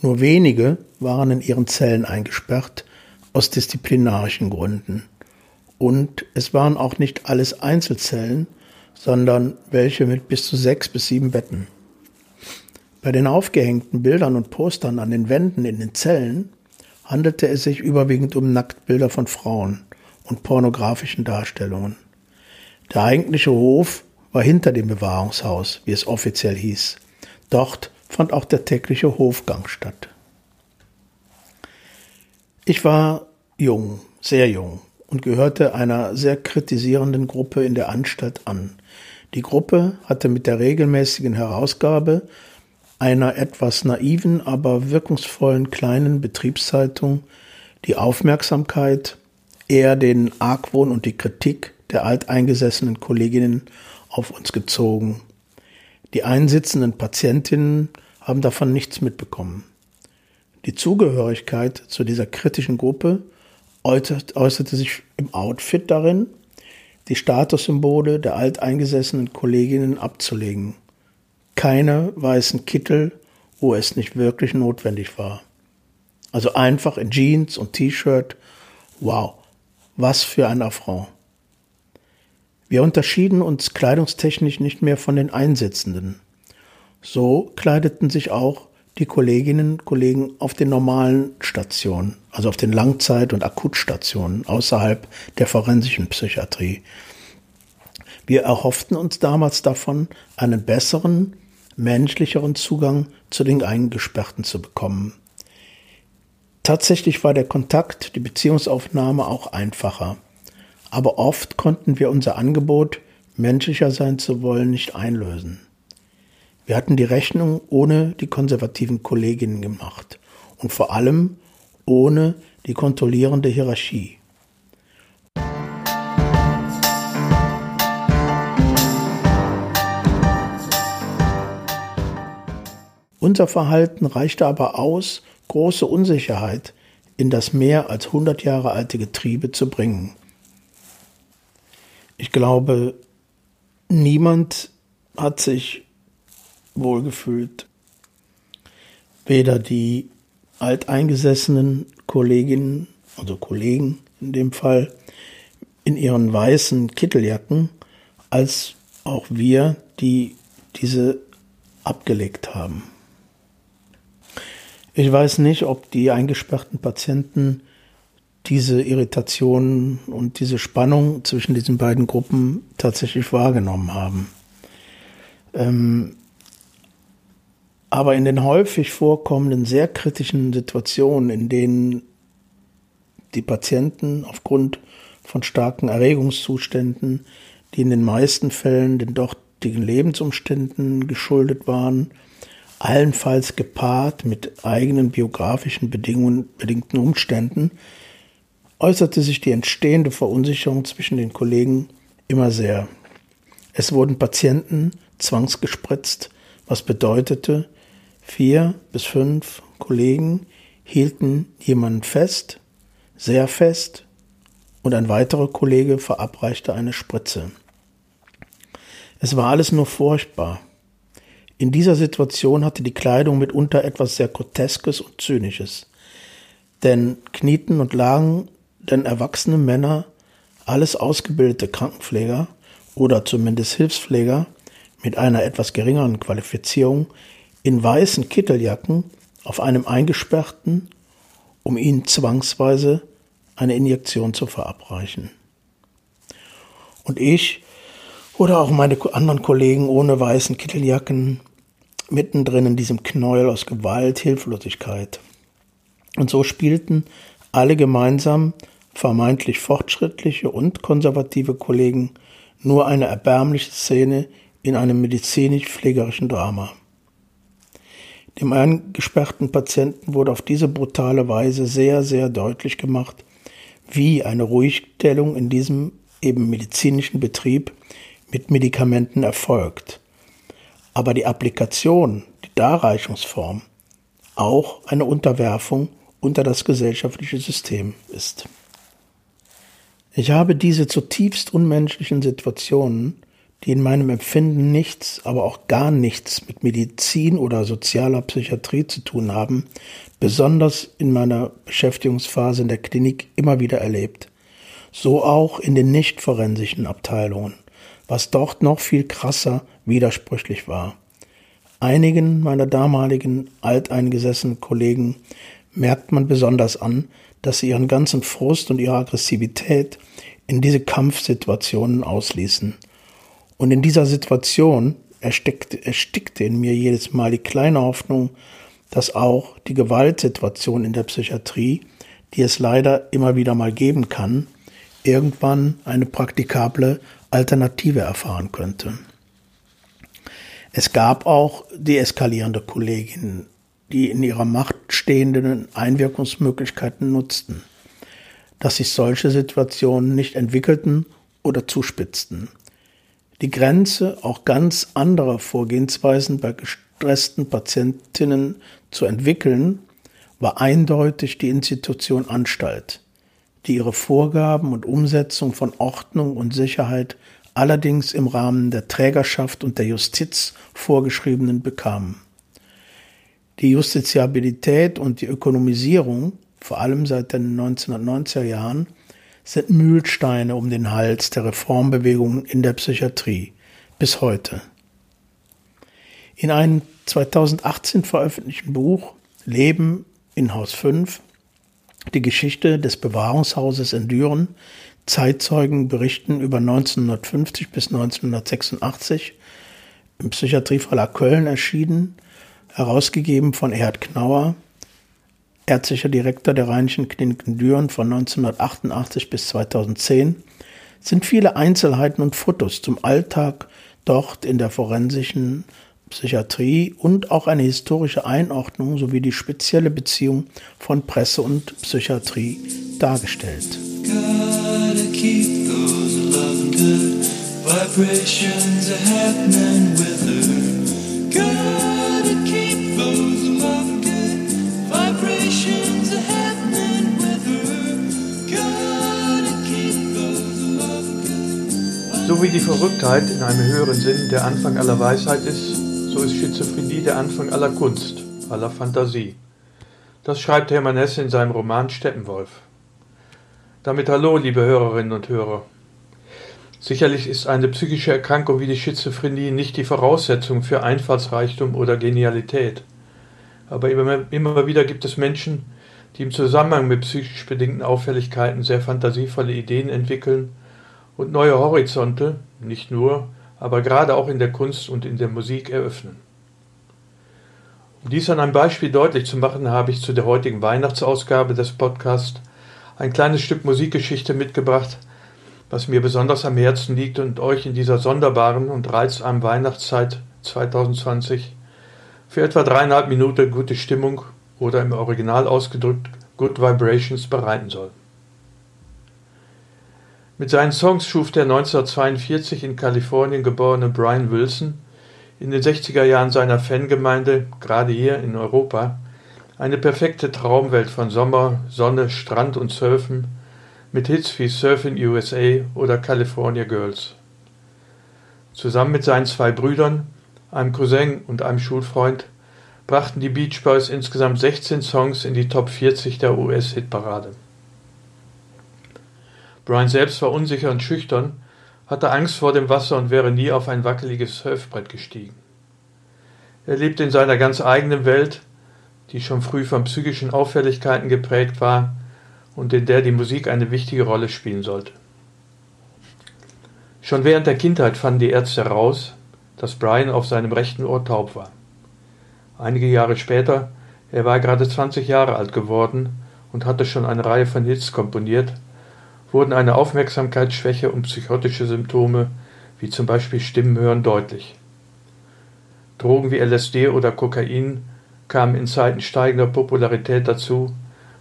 Nur wenige waren in ihren Zellen eingesperrt, aus disziplinarischen Gründen. Und es waren auch nicht alles Einzelzellen, sondern welche mit bis zu sechs bis sieben Betten. Bei den aufgehängten Bildern und Postern an den Wänden in den Zellen handelte es sich überwiegend um Nacktbilder von Frauen und pornografischen Darstellungen. Der eigentliche Hof war hinter dem Bewahrungshaus, wie es offiziell hieß. Dort fand auch der tägliche Hofgang statt. Ich war jung, sehr jung und gehörte einer sehr kritisierenden Gruppe in der Anstalt an. Die Gruppe hatte mit der regelmäßigen Herausgabe einer etwas naiven, aber wirkungsvollen kleinen Betriebszeitung die Aufmerksamkeit eher den Argwohn und die Kritik der alteingesessenen Kolleginnen auf uns gezogen. Die einsitzenden Patientinnen haben davon nichts mitbekommen. Die Zugehörigkeit zu dieser kritischen Gruppe äußerte sich im Outfit darin, die Statussymbole der alteingesessenen Kolleginnen abzulegen. Keine weißen Kittel, wo es nicht wirklich notwendig war. Also einfach in Jeans und T-Shirt. Wow, was für ein Affront. Wir unterschieden uns kleidungstechnisch nicht mehr von den Einsitzenden. So kleideten sich auch die Kolleginnen und Kollegen auf den normalen Stationen, also auf den Langzeit- und Akutstationen außerhalb der forensischen Psychiatrie. Wir erhofften uns damals davon, einen besseren, menschlicheren Zugang zu den Eingesperrten zu bekommen. Tatsächlich war der Kontakt, die Beziehungsaufnahme auch einfacher. Aber oft konnten wir unser Angebot, menschlicher sein zu wollen, nicht einlösen. Wir hatten die Rechnung ohne die konservativen Kolleginnen gemacht und vor allem ohne die kontrollierende Hierarchie. Unser Verhalten reichte aber aus, große Unsicherheit in das mehr als 100 Jahre alte Getriebe zu bringen. Ich glaube, niemand hat sich wohlgefühlt. Weder die alteingesessenen Kolleginnen, also Kollegen in dem Fall, in ihren weißen Kitteljacken, als auch wir, die diese abgelegt haben. Ich weiß nicht, ob die eingesperrten Patienten diese Irritation und diese Spannung zwischen diesen beiden Gruppen tatsächlich wahrgenommen haben. Ähm, aber in den häufig vorkommenden sehr kritischen Situationen, in denen die Patienten aufgrund von starken Erregungszuständen, die in den meisten Fällen den dortigen Lebensumständen geschuldet waren, allenfalls gepaart mit eigenen biografischen Bedingungen, bedingten Umständen, äußerte sich die entstehende Verunsicherung zwischen den Kollegen immer sehr. Es wurden Patienten zwangsgespritzt, was bedeutete, Vier bis fünf Kollegen hielten jemanden fest, sehr fest, und ein weiterer Kollege verabreichte eine Spritze. Es war alles nur furchtbar. In dieser Situation hatte die Kleidung mitunter etwas sehr Groteskes und Zynisches. Denn knieten und lagen denn erwachsene Männer, alles ausgebildete Krankenpfleger oder zumindest Hilfspfleger mit einer etwas geringeren Qualifizierung in weißen Kitteljacken auf einem eingesperrten, um ihnen zwangsweise eine Injektion zu verabreichen. Und ich oder auch meine anderen Kollegen ohne weißen Kitteljacken mittendrin in diesem Knäuel aus Gewalt, Hilflosigkeit. Und so spielten alle gemeinsam, vermeintlich fortschrittliche und konservative Kollegen, nur eine erbärmliche Szene in einem medizinisch-pflegerischen Drama. Dem eingesperrten Patienten wurde auf diese brutale Weise sehr, sehr deutlich gemacht, wie eine Ruhigstellung in diesem eben medizinischen Betrieb mit Medikamenten erfolgt. Aber die Applikation, die Darreichungsform, auch eine Unterwerfung unter das gesellschaftliche System ist. Ich habe diese zutiefst unmenschlichen Situationen, die in meinem Empfinden nichts, aber auch gar nichts mit Medizin oder sozialer Psychiatrie zu tun haben, besonders in meiner Beschäftigungsphase in der Klinik immer wieder erlebt. So auch in den nicht forensischen Abteilungen, was dort noch viel krasser widersprüchlich war. Einigen meiner damaligen alteingesessenen Kollegen merkt man besonders an, dass sie ihren ganzen Frust und ihre Aggressivität in diese Kampfsituationen ausließen. Und in dieser Situation erstickte, erstickte in mir jedes Mal die kleine Hoffnung, dass auch die Gewaltsituation in der Psychiatrie, die es leider immer wieder mal geben kann, irgendwann eine praktikable Alternative erfahren könnte. Es gab auch deeskalierende Kolleginnen, die in ihrer Macht stehenden Einwirkungsmöglichkeiten nutzten, dass sich solche Situationen nicht entwickelten oder zuspitzten. Die Grenze auch ganz anderer Vorgehensweisen bei gestressten Patientinnen zu entwickeln, war eindeutig die Institution Anstalt, die ihre Vorgaben und Umsetzung von Ordnung und Sicherheit allerdings im Rahmen der Trägerschaft und der Justiz vorgeschriebenen bekam. Die Justiziabilität und die Ökonomisierung, vor allem seit den 1990er Jahren, sind Mühlsteine um den Hals der Reformbewegungen in der Psychiatrie bis heute. In einem 2018 veröffentlichten Buch Leben in Haus 5, die Geschichte des Bewahrungshauses in Düren, Zeitzeugen berichten über 1950 bis 1986, im Psychiatrieverlag Köln erschienen, herausgegeben von Erhard Knauer, ärztlicher Direktor der Rheinischen Kliniken Düren von 1988 bis 2010, sind viele Einzelheiten und Fotos zum Alltag dort in der forensischen Psychiatrie und auch eine historische Einordnung sowie die spezielle Beziehung von Presse und Psychiatrie dargestellt. So wie die Verrücktheit in einem höheren Sinn der Anfang aller Weisheit ist, so ist Schizophrenie der Anfang aller Kunst, aller Fantasie. Das schreibt Hermann Hesse in seinem Roman Steppenwolf. Damit hallo, liebe Hörerinnen und Hörer. Sicherlich ist eine psychische Erkrankung wie die Schizophrenie nicht die Voraussetzung für Einfallsreichtum oder Genialität. Aber immer, immer wieder gibt es Menschen, die im Zusammenhang mit psychisch bedingten Auffälligkeiten sehr fantasievolle Ideen entwickeln und neue Horizonte, nicht nur, aber gerade auch in der Kunst und in der Musik eröffnen. Um dies an einem Beispiel deutlich zu machen, habe ich zu der heutigen Weihnachtsausgabe des Podcasts ein kleines Stück Musikgeschichte mitgebracht, was mir besonders am Herzen liegt und euch in dieser sonderbaren und reizarmen Weihnachtszeit 2020 für etwa dreieinhalb Minuten gute Stimmung oder im Original ausgedrückt Good Vibrations bereiten soll. Mit seinen Songs schuf der 1942 in Kalifornien geborene Brian Wilson in den 60er Jahren seiner Fangemeinde, gerade hier in Europa, eine perfekte Traumwelt von Sommer, Sonne, Strand und Surfen mit Hits wie Surfing USA oder California Girls. Zusammen mit seinen zwei Brüdern, einem Cousin und einem Schulfreund brachten die Beach Boys insgesamt 16 Songs in die Top 40 der US-Hitparade. Brian selbst war unsicher und schüchtern, hatte Angst vor dem Wasser und wäre nie auf ein wackeliges Surfbrett gestiegen. Er lebte in seiner ganz eigenen Welt, die schon früh von psychischen Auffälligkeiten geprägt war und in der die Musik eine wichtige Rolle spielen sollte. Schon während der Kindheit fanden die Ärzte heraus, dass Brian auf seinem rechten Ohr taub war. Einige Jahre später, er war gerade 20 Jahre alt geworden und hatte schon eine Reihe von Hits komponiert, wurden eine Aufmerksamkeitsschwäche und psychotische Symptome wie zum Beispiel Stimmenhören deutlich. Drogen wie LSD oder Kokain kamen in Zeiten steigender Popularität dazu,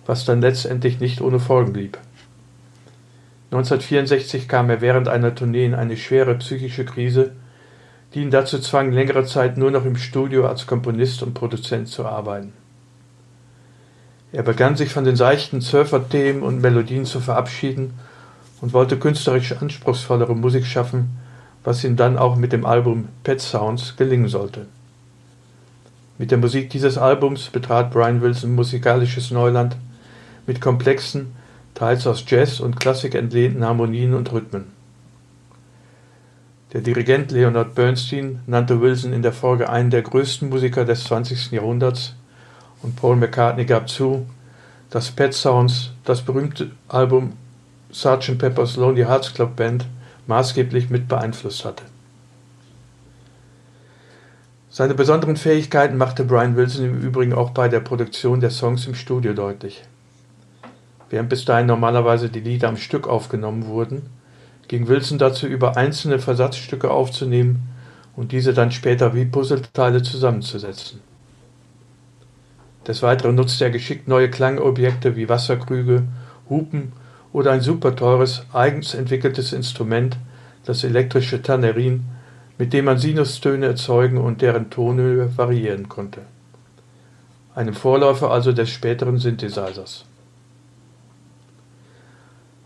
was dann letztendlich nicht ohne Folgen blieb. 1964 kam er während einer Tournee in eine schwere psychische Krise, die ihn dazu zwang, längere Zeit nur noch im Studio als Komponist und Produzent zu arbeiten. Er begann sich von den seichten Surfer-Themen und Melodien zu verabschieden und wollte künstlerisch anspruchsvollere Musik schaffen, was ihm dann auch mit dem Album Pet Sounds gelingen sollte. Mit der Musik dieses Albums betrat Brian Wilson musikalisches Neuland mit komplexen, teils aus Jazz und Klassik entlehnten Harmonien und Rhythmen. Der Dirigent Leonard Bernstein nannte Wilson in der Folge einen der größten Musiker des 20. Jahrhunderts und Paul McCartney gab zu, dass Pet Sounds das berühmte Album Sgt. Pepper's Lonely Hearts Club Band maßgeblich mit beeinflusst hatte. Seine besonderen Fähigkeiten machte Brian Wilson im Übrigen auch bei der Produktion der Songs im Studio deutlich. Während bis dahin normalerweise die Lieder am Stück aufgenommen wurden, ging Wilson dazu über, einzelne Versatzstücke aufzunehmen und diese dann später wie Puzzleteile zusammenzusetzen. Des Weiteren nutzte er geschickt neue Klangobjekte wie Wasserkrüge, Hupen oder ein super teures, eigens entwickeltes Instrument, das elektrische Tannerin, mit dem man Sinustöne erzeugen und deren Tonhöhe variieren konnte. Einem Vorläufer also des späteren Synthesizers.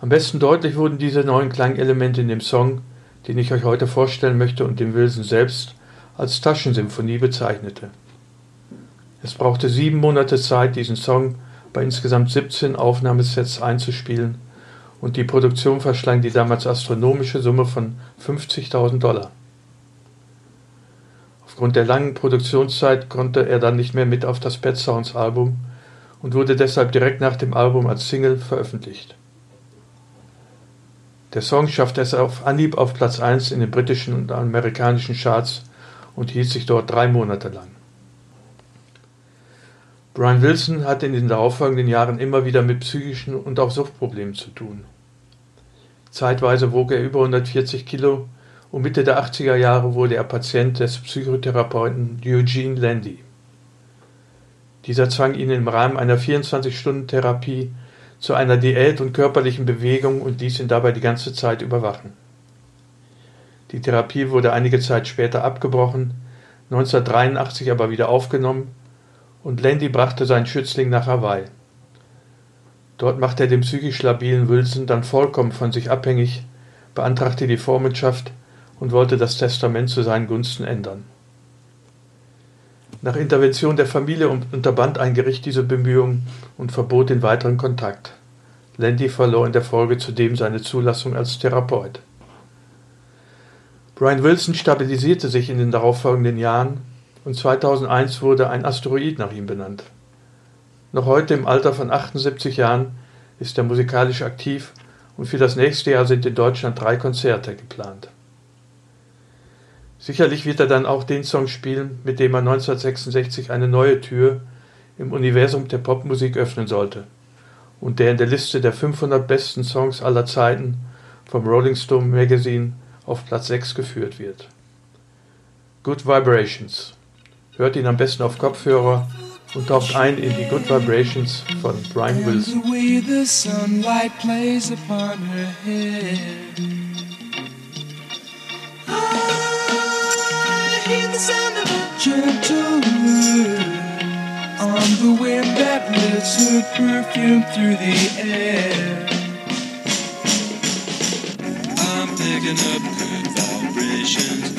Am besten deutlich wurden diese neuen Klangelemente in dem Song, den ich euch heute vorstellen möchte und den Wilson selbst als Taschensymphonie bezeichnete. Es brauchte sieben Monate Zeit, diesen Song bei insgesamt 17 Aufnahmesets einzuspielen und die Produktion verschlang die damals astronomische Summe von 50.000 Dollar. Aufgrund der langen Produktionszeit konnte er dann nicht mehr mit auf das Pet Sounds Album und wurde deshalb direkt nach dem Album als Single veröffentlicht. Der Song schaffte es auf Anhieb auf Platz 1 in den britischen und amerikanischen Charts und hielt sich dort drei Monate lang. Brian Wilson hatte in den darauffolgenden Jahren immer wieder mit psychischen und auch Suchtproblemen zu tun. Zeitweise wog er über 140 Kilo und Mitte der 80er Jahre wurde er Patient des Psychotherapeuten Eugene Landy. Dieser zwang ihn im Rahmen einer 24-Stunden-Therapie zu einer Diät und körperlichen Bewegung und ließ ihn dabei die ganze Zeit überwachen. Die Therapie wurde einige Zeit später abgebrochen, 1983 aber wieder aufgenommen und Landy brachte seinen Schützling nach Hawaii. Dort machte er den psychisch labilen Wilson dann vollkommen von sich abhängig, beantragte die Vormundschaft und wollte das Testament zu seinen Gunsten ändern. Nach Intervention der Familie unterband ein Gericht diese Bemühungen und verbot den weiteren Kontakt. Landy verlor in der Folge zudem seine Zulassung als Therapeut. Brian Wilson stabilisierte sich in den darauffolgenden Jahren und 2001 wurde ein Asteroid nach ihm benannt. Noch heute im Alter von 78 Jahren ist er musikalisch aktiv und für das nächste Jahr sind in Deutschland drei Konzerte geplant. Sicherlich wird er dann auch den Song spielen, mit dem er 1966 eine neue Tür im Universum der Popmusik öffnen sollte und der in der Liste der 500 besten Songs aller Zeiten vom Rolling Stone Magazine auf Platz 6 geführt wird. Good Vibrations Hört ihn am besten auf Kopfhörer und taucht ein in die Good Vibrations von Brian Wilson. I hear the sound of a gentle word on the wind that lifts her perfume through the air. I'm picking up good vibrations.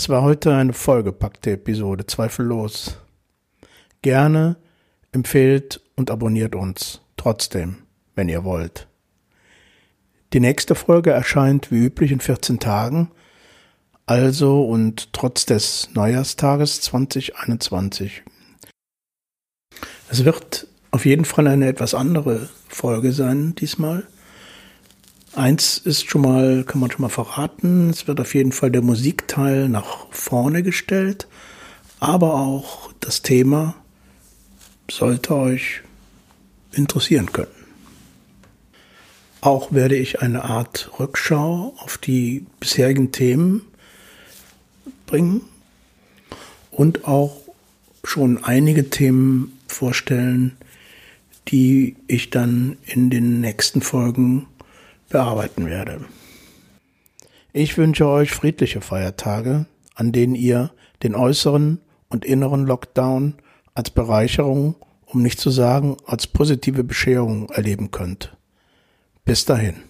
Das war heute eine vollgepackte Episode, zweifellos. Gerne empfehlt und abonniert uns, trotzdem, wenn ihr wollt. Die nächste Folge erscheint wie üblich in 14 Tagen, also und trotz des Neujahrstages 2021. Es wird auf jeden Fall eine etwas andere Folge sein diesmal. Eins ist schon mal, kann man schon mal verraten, es wird auf jeden Fall der Musikteil nach vorne gestellt, aber auch das Thema sollte euch interessieren können. Auch werde ich eine Art Rückschau auf die bisherigen Themen bringen und auch schon einige Themen vorstellen, die ich dann in den nächsten Folgen bearbeiten werde. Ich wünsche euch friedliche Feiertage, an denen ihr den äußeren und inneren Lockdown als Bereicherung, um nicht zu sagen als positive Bescherung erleben könnt. Bis dahin.